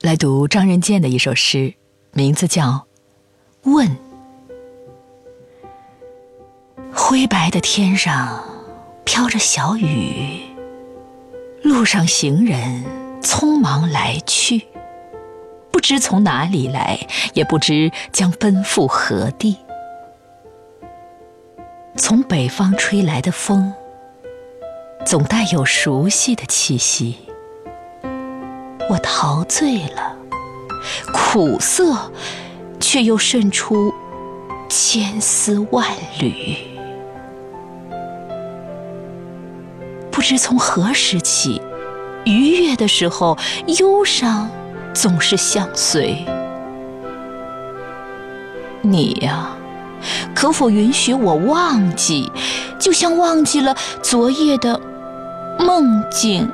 来读张仁健的一首诗，名字叫《问》。灰白的天上飘着小雨，路上行人匆忙来去，不知从哪里来，也不知将奔赴何地。从北方吹来的风，总带有熟悉的气息。我陶醉了，苦涩，却又渗出千丝万缕。不知从何时起，愉悦的时候，忧伤总是相随。你呀，可否允许我忘记，就像忘记了昨夜的梦境？